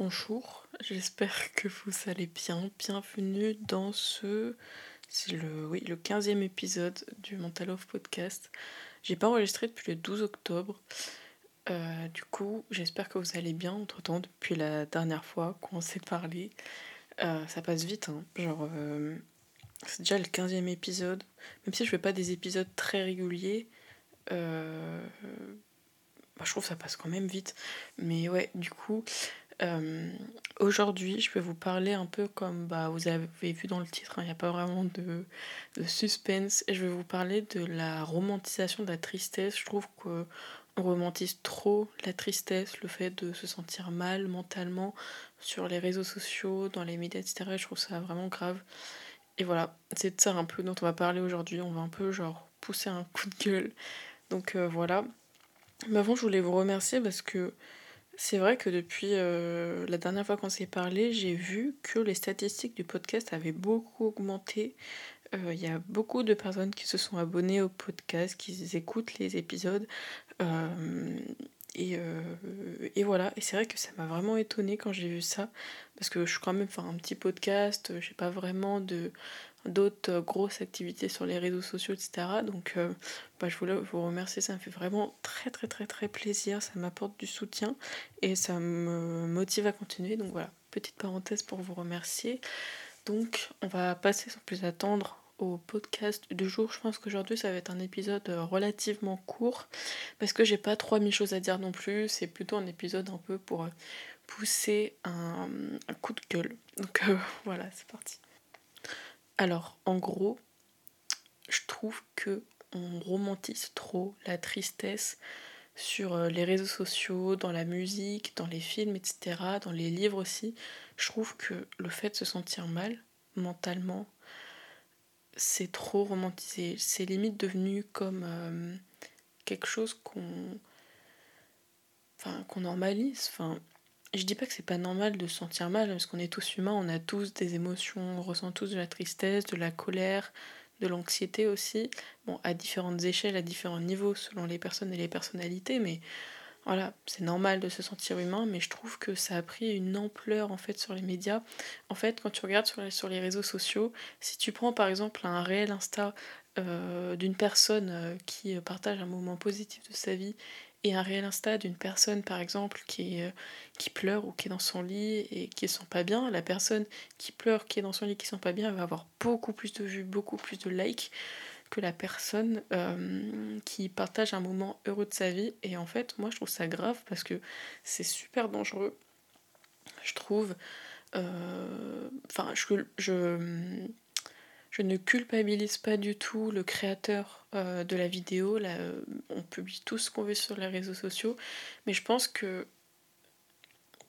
Bonjour, j'espère que vous allez bien. Bienvenue dans ce. C'est le, oui, le 15e épisode du Mental of Podcast. J'ai pas enregistré depuis le 12 octobre. Euh, du coup, j'espère que vous allez bien entre temps depuis la dernière fois qu'on s'est parlé. Euh, ça passe vite, hein. Genre, euh, c'est déjà le 15e épisode. Même si je fais pas des épisodes très réguliers, bah, je trouve que ça passe quand même vite. Mais ouais, du coup, euh, aujourd'hui, je vais vous parler un peu comme bah, vous avez vu dans le titre, hein, il n'y a pas vraiment de, suspense. Et je vais vous parler de la romantisation de la tristesse. Je trouve qu'on romantise trop la tristesse, le fait de se sentir mal mentalement sur les réseaux sociaux, dans les médias, etc. je trouve ça vraiment grave. Et voilà, c'est de ça un peu dont on va parler aujourd'hui. On va un peu genre pousser un coup de gueule. Donc euh, voilà. Mais avant, je voulais vous remercier parce que c'est vrai que depuis euh, la dernière fois qu'on s'est parlé, j'ai vu que les statistiques du podcast avaient beaucoup augmenté. Euh, il y a beaucoup de personnes qui se sont abonnées au podcast, qui écoutent les épisodes. Euh, et, et, voilà, et c'est vrai que ça m'a vraiment étonnée quand j'ai vu ça, parce que je suis quand même faire un petit podcast, j'ai pas vraiment de, d'autres euh, grosses activités sur les réseaux sociaux, etc. Donc euh, bah, je voulais vous remercier, ça me fait vraiment très très très très plaisir, ça m'apporte du soutien et ça me motive à continuer. Donc voilà, petite parenthèse pour vous remercier. Donc on va passer sans plus attendre au podcast du jour. Je pense qu'aujourd'hui ça va être un épisode euh, relativement court parce que j'ai pas 3000 choses à dire non plus. C'est plutôt un épisode un peu pour pousser un, coup de gueule. Donc voilà, c'est parti. Alors, en gros, je trouve que on romantise trop la tristesse sur euh, les réseaux sociaux, dans la musique, dans les films, etc., dans les livres aussi. Je trouve que le fait de se sentir mal mentalement, c'est trop romantisé. C'est limite devenu comme euh, quelque chose qu'on normalise. Enfin, je dis pas que c'est pas normal de se sentir mal, parce qu'on est tous humains, on a tous des émotions, on ressent tous de la tristesse, de la colère, de l'anxiété aussi. Bon, à différentes échelles, à différents niveaux, selon les personnes et les personnalités, mais voilà, c'est normal de se sentir humain, mais je trouve que ça a pris une ampleur en fait sur les médias. En fait, quand tu regardes sur les, réseaux sociaux, si tu prends par exemple un réel Insta euh, d'une personne euh, qui partage un moment positif de sa vie et un réel Insta d'une personne par exemple qui, euh, pleure ou qui est dans son lit et qui ne sent pas bien, la personne qui pleure, qui est dans son lit, qui ne sent pas bien, va avoir beaucoup plus de vues, beaucoup plus de likes que la personne euh, qui partage un moment heureux de sa vie. Et en fait, moi je trouve ça grave parce que c'est super dangereux. Je trouve. Euh, enfin, je, je je ne culpabilise pas du tout le créateur euh, de la vidéo. Là, on publie tout ce qu'on veut sur les réseaux sociaux. Mais je pense que,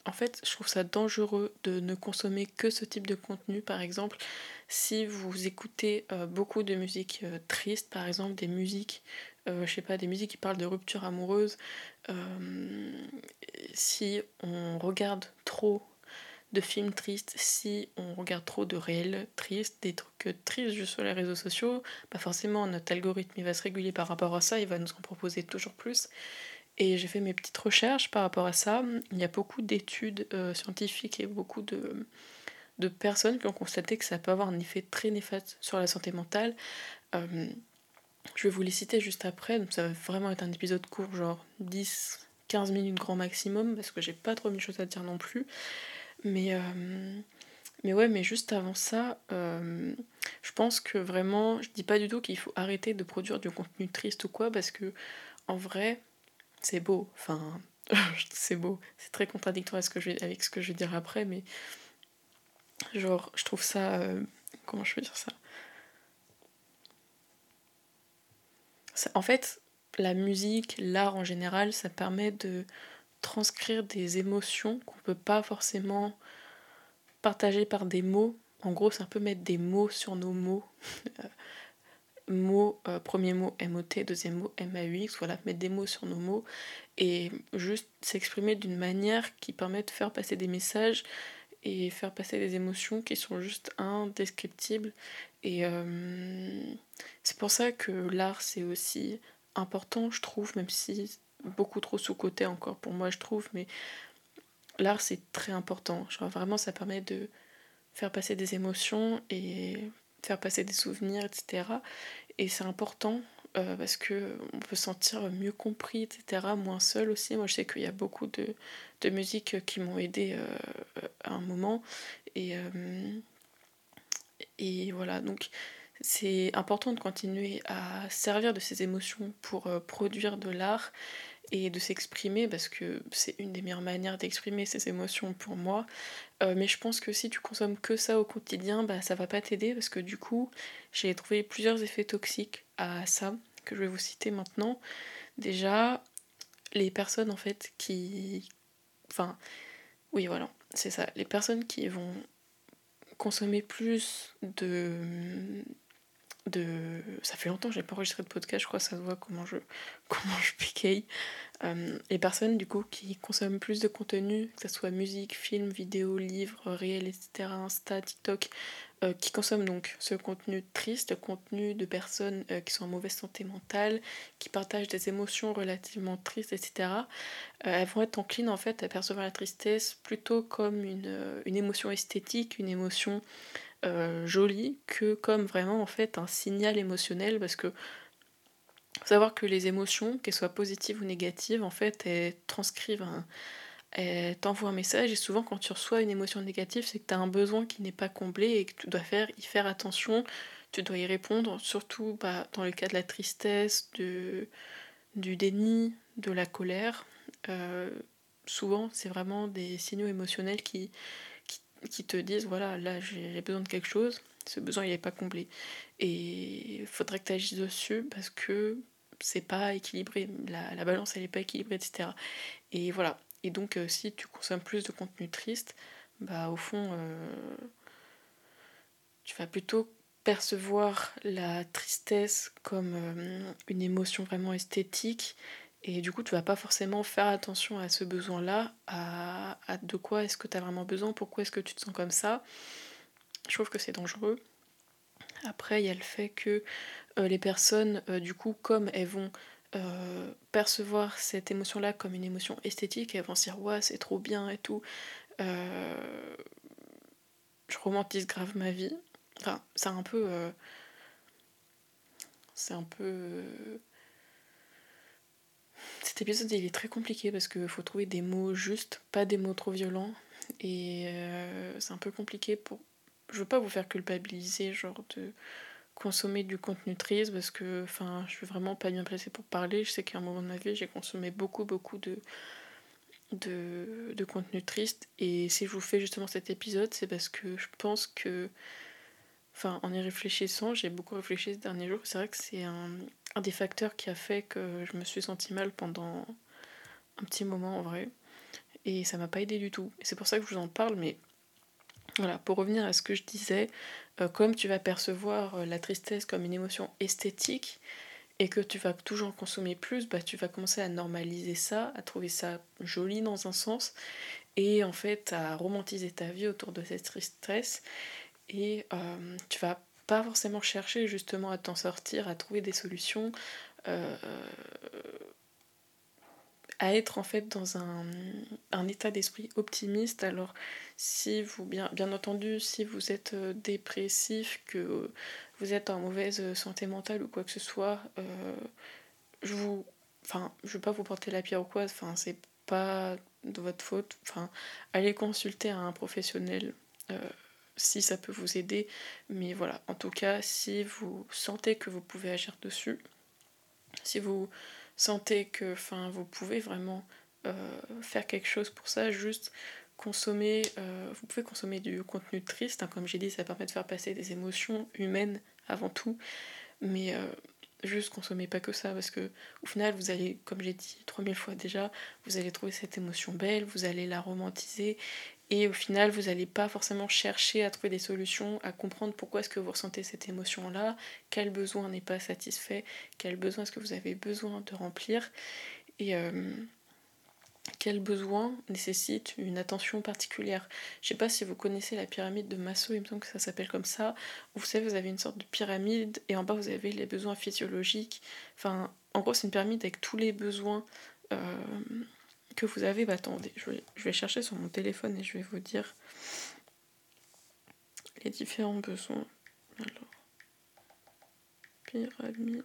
en fait, je trouve ça dangereux de ne consommer que ce type de contenu. Par exemple, si vous écoutez euh, beaucoup de musique triste, par exemple des musiques, je sais pas, des musiques qui parlent de rupture amoureuse, si on regarde trop de films tristes, si on regarde trop de réels tristes, des trucs tristes juste sur les réseaux sociaux, pas forcément notre algorithme va se réguler par rapport à ça, il va nous en proposer toujours plus. Et j'ai fait mes petites recherches par rapport à ça. Il y a beaucoup d'études euh, scientifiques et beaucoup de, de personnes qui ont constaté que ça peut avoir un effet très néfaste sur la santé mentale. Euh, je vais vous les citer juste après, donc ça va vraiment être un épisode court, genre 10-15 minutes grand maximum, parce que j'ai pas trop mille choses à dire non plus. Mais, euh, mais ouais, mais juste avant ça, je pense que vraiment, je dis pas du tout qu'il faut arrêter de produire du contenu triste ou quoi, parce que en vrai, c'est beau. Enfin, c'est beau. C'est très contradictoire avec ce, que je vais, dire après, mais genre, je trouve ça. Euh, comment je peux dire ça En fait, la musique, l'art en général, ça permet de transcrire des émotions qu'on peut pas forcément partager par des mots. En gros, c'est un peu mettre des mots sur nos mots. mot, euh, premier mot MOT, deuxième mot MAUX, voilà, mettre des mots sur nos mots et juste s'exprimer d'une manière qui permet de faire passer des messages et faire passer des émotions qui sont juste indescriptibles. Et euh, c'est pour ça que l'art c'est aussi important, je trouve, même si beaucoup trop sous-côté encore pour moi, je trouve, mais l'art c'est très important. Genre vraiment ça permet de faire passer des émotions et faire passer des souvenirs, etc. Et c'est important euh, parce que on peut se sentir mieux compris, etc. Moins seul aussi. Moi je sais qu'il y a beaucoup de, de qui m'ont aidé euh, à un moment. Et, euh, et voilà, donc c'est important de continuer à servir de ces émotions pour produire de l'art et de s'exprimer parce que c'est une des meilleures manières d'exprimer ses émotions pour moi. Euh, mais je pense que si tu consommes que ça au quotidien, bah ça va pas t'aider parce que du coup, j'ai trouvé plusieurs effets toxiques à ça que je vais vous citer maintenant. Déjà, les personnes en fait qui enfin oui voilà, c'est ça, les personnes qui vont consommer plus de de. Ça fait longtemps que j'ai pas enregistré de podcast, je crois que ça se voit comment je, comment je piqueille. Euh, les personnes du coup qui consomment plus de contenu, que ce soit musique, film, vidéo, livres, réel, etc., Insta, TikTok, euh, qui consomment donc ce contenu triste, contenu de personnes euh, qui sont en mauvaise santé mentale, qui partagent des émotions relativement tristes, etc., elles vont être enclines en fait à percevoir la tristesse plutôt comme une, une émotion esthétique, une émotion euh, jolie que comme vraiment en fait un signal émotionnel parce que savoir que les émotions, qu'elles soient positives ou négatives, en fait, elles transcrivent un, elles t'envoient un message et souvent quand tu reçois une émotion négative, c'est que tu as un besoin qui n'est pas comblé et que tu dois faire y faire attention, tu dois y répondre, surtout bah, dans le cas de la tristesse, de, du déni, de la colère. Euh, souvent, c'est vraiment des signaux émotionnels qui, qui te disent voilà, là j'ai besoin de quelque chose, ce besoin il n'est pas comblé. Et il faudrait que tu agisses dessus parce que c'est pas équilibré, la, balance elle n'est pas équilibrée, etc. Et voilà. Et donc euh, si tu consommes plus de contenu triste, bah au fond euh, tu vas plutôt percevoir la tristesse comme euh, une émotion vraiment esthétique et du coup, tu vas pas forcément faire attention à ce besoin-là, à, de quoi est-ce que tu as vraiment besoin, pourquoi est-ce que tu te sens comme ça. Je trouve que c'est dangereux. Après, il y a le fait que euh, les personnes, euh, du coup, comme elles vont euh, percevoir cette émotion-là comme une émotion esthétique, elles vont se dire ouais, c'est trop bien et tout. je romantise grave ma vie. Enfin, c'est un peu. c'est un peu cet épisode il est très compliqué parce qu'il faut trouver des mots justes, pas des mots trop violents. Et euh, c'est un peu compliqué pour. Je veux pas vous faire culpabiliser, genre de consommer du contenu triste parce que enfin je suis vraiment pas bien placée pour parler. Je sais qu'à un moment de ma vie j'ai consommé beaucoup beaucoup de, de, de contenu triste. Et si je vous fais justement cet épisode, c'est parce que je pense que. Enfin, en y réfléchissant, j'ai beaucoup réfléchi ces derniers jours. C'est vrai que c'est un, un des facteurs qui a fait que je me suis sentie mal pendant un petit moment en vrai. Et ça m'a pas aidé du tout. C'est pour ça que je vous en parle, mais voilà, pour revenir à ce que je disais, euh, comme tu vas percevoir euh, la tristesse comme une émotion esthétique et que tu vas toujours consommer plus, bah, tu vas commencer à normaliser ça, à trouver ça joli dans un sens, et en fait à romantiser ta vie autour de cette tristesse. Et euh, tu vas pas forcément chercher justement à t'en sortir, à trouver des solutions, euh, à être en fait dans un, un état d'esprit optimiste. Alors si vous, bien, bien entendu, si vous êtes euh, dépressif, que vous êtes en mauvaise santé mentale ou quoi que ce soit, euh, je vous... Enfin, je veux pas vous porter la pierre ou quoi, enfin, c'est pas de votre faute. Enfin, allez consulter un professionnel si ça peut vous aider. Mais voilà, en tout cas, si vous sentez que vous pouvez agir dessus, si vous sentez que vous pouvez vraiment euh, faire quelque chose pour ça, juste consommer, euh, vous pouvez consommer du contenu triste, hein, comme j'ai dit, ça permet de faire passer des émotions humaines avant tout, mais euh, juste consommez pas que ça, parce que au final, vous allez, comme j'ai dit 3000 fois déjà, vous allez trouver cette émotion belle, vous allez la romantiser, et au final, vous n'allez pas forcément chercher à trouver des solutions, à comprendre pourquoi est-ce que vous ressentez cette émotion-là, quel besoin n'est pas satisfait, quel besoin est-ce que vous avez besoin de remplir, et euh, quel besoin nécessite une attention particulière. Je sais pas si vous connaissez la pyramide de Maslow, il me semble que ça s'appelle comme ça. Vous savez, vous avez une sorte de pyramide, et en bas, vous avez les besoins physiologiques. Enfin, en gros, c'est une pyramide avec tous les besoins. Euh, que vous avez, bah attendez, je vais, je vais chercher sur mon téléphone et je vais vous dire les différents besoins. Alors, pyramide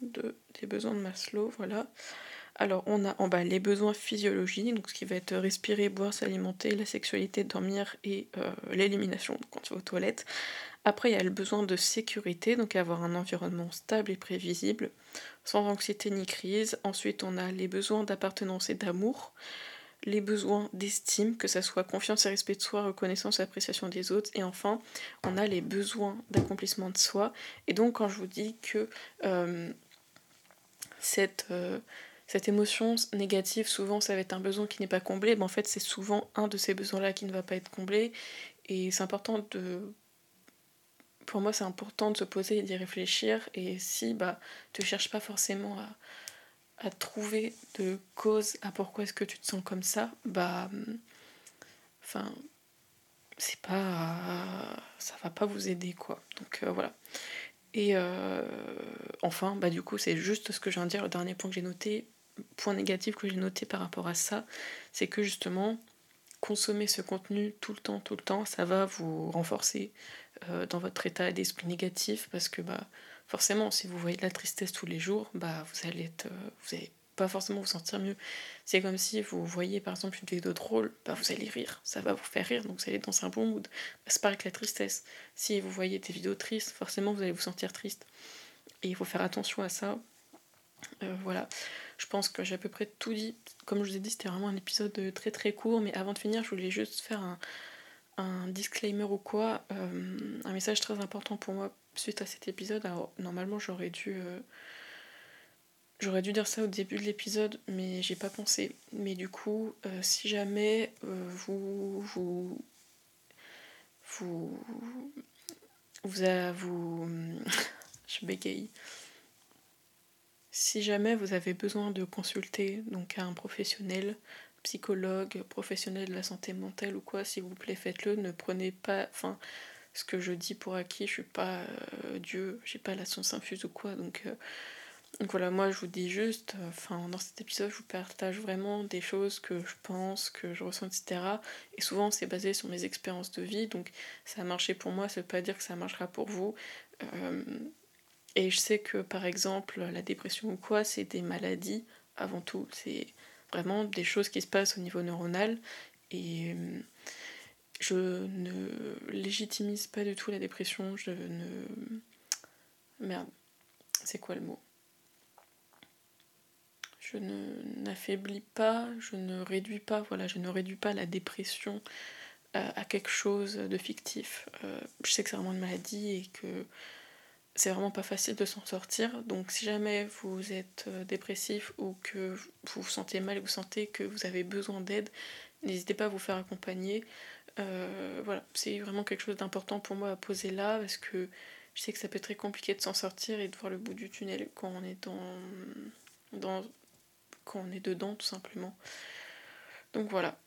de, des besoins de Maslow, voilà. Alors, on a en bas les besoins physiologiques, donc ce qui va être respirer, boire, s'alimenter, la sexualité, dormir et euh, l'élimination quand tu vas aux toilettes. Après, il y a le besoin de sécurité, donc avoir un environnement stable et prévisible, sans anxiété ni crise. Ensuite, on a les besoins d'appartenance et d'amour, les besoins d'estime, que ça soit confiance et respect de soi, reconnaissance et appréciation des autres. Et enfin, on a les besoins d'accomplissement de soi. Et donc, quand je vous dis que euh, cette. Euh, cette émotion négative, souvent, ça va être un besoin qui n'est pas comblé. Ben, en fait, c'est souvent un de ces besoins-là qui ne va pas être comblé. Et c'est important de. Pour moi, c'est important de se poser et d'y réfléchir. Et si bah, tu ne cherches pas forcément à, à, trouver de cause à pourquoi est-ce que tu te sens comme ça, bah. Enfin. C'est pas. Ça va pas vous aider, quoi. Donc euh, voilà. Et euh, enfin, bah du coup, c'est juste ce que je viens de dire, le dernier point que j'ai noté point négatif que j'ai noté par rapport à ça, c'est que justement, consommer ce contenu tout le temps, tout le temps, ça va vous renforcer euh, dans votre état d'esprit négatif parce que bah, forcément, si vous voyez de la tristesse tous les jours, bah, vous allez être, euh, vous allez pas forcément vous sentir mieux. C'est comme si vous voyez par exemple une vidéo drôle, bah, vous allez rire, ça va vous faire rire, donc vous allez être dans un bon mood. Bah, c'est pareil que la tristesse. Si vous voyez des vidéos tristes, forcément vous allez vous sentir triste. Et il faut faire attention à ça. Euh, voilà. Je pense que j'ai à peu près tout dit. Comme je vous ai dit, c'était vraiment un épisode très très court, mais avant de finir, je voulais juste faire un, un disclaimer ou quoi, euh, un message très important pour moi suite à cet épisode. Alors normalement j'aurais dû euh, j'aurais dû dire ça au début de l'épisode, mais j'ai pas pensé. Mais du coup, euh, si jamais vous vous vous vous, vous, vous je bégaye. Si jamais vous avez besoin de consulter donc un professionnel, psychologue, professionnel de la santé mentale ou quoi, s'il vous plaît, faites-le. Ne prenez pas, enfin, ce que je dis pour acquis. Je suis pas euh, Dieu, j'ai pas la science infuse ou quoi. Donc, euh, donc voilà, moi je vous dis juste, enfin, dans cet épisode, je vous partage vraiment des choses que je pense, que je ressens, etc. Et souvent, c'est basé sur mes expériences de vie. Donc, ça a marché pour moi, ça veut pas dire que ça marchera pour vous. Euh, et je sais que par exemple, la dépression ou quoi, c'est des maladies avant tout. C'est vraiment des choses qui se passent au niveau neuronal. Et euh, je ne légitimise pas du tout la dépression. Je ne. Merde, c'est quoi le mot? Je n'affaiblis pas, je ne réduis pas, voilà, je ne réduis pas la dépression à, quelque chose de fictif. Euh, je sais que c'est vraiment une maladie et que c'est vraiment pas facile de s'en sortir. Donc si jamais vous êtes euh, dépressif ou que vous vous sentez mal vous sentez que vous avez besoin d'aide, n'hésitez pas à vous faire accompagner. Euh, voilà, c'est vraiment quelque chose d'important pour moi à poser là parce que je sais que ça peut être très compliqué de s'en sortir et de voir le bout du tunnel quand on est dans quand on est dedans tout simplement. Donc voilà.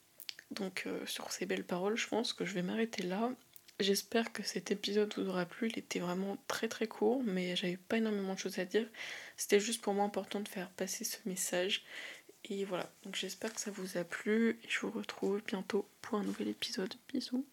Donc euh, sur ces belles paroles, je pense que je vais m'arrêter là. J'espère que cet épisode vous aura plu. Il était vraiment très très court, mais j'avais pas énormément de choses à dire. C'était juste pour moi important de faire passer ce message. Et voilà, donc j'espère que ça vous a plu je vous retrouve bientôt pour un nouvel épisode. Bisous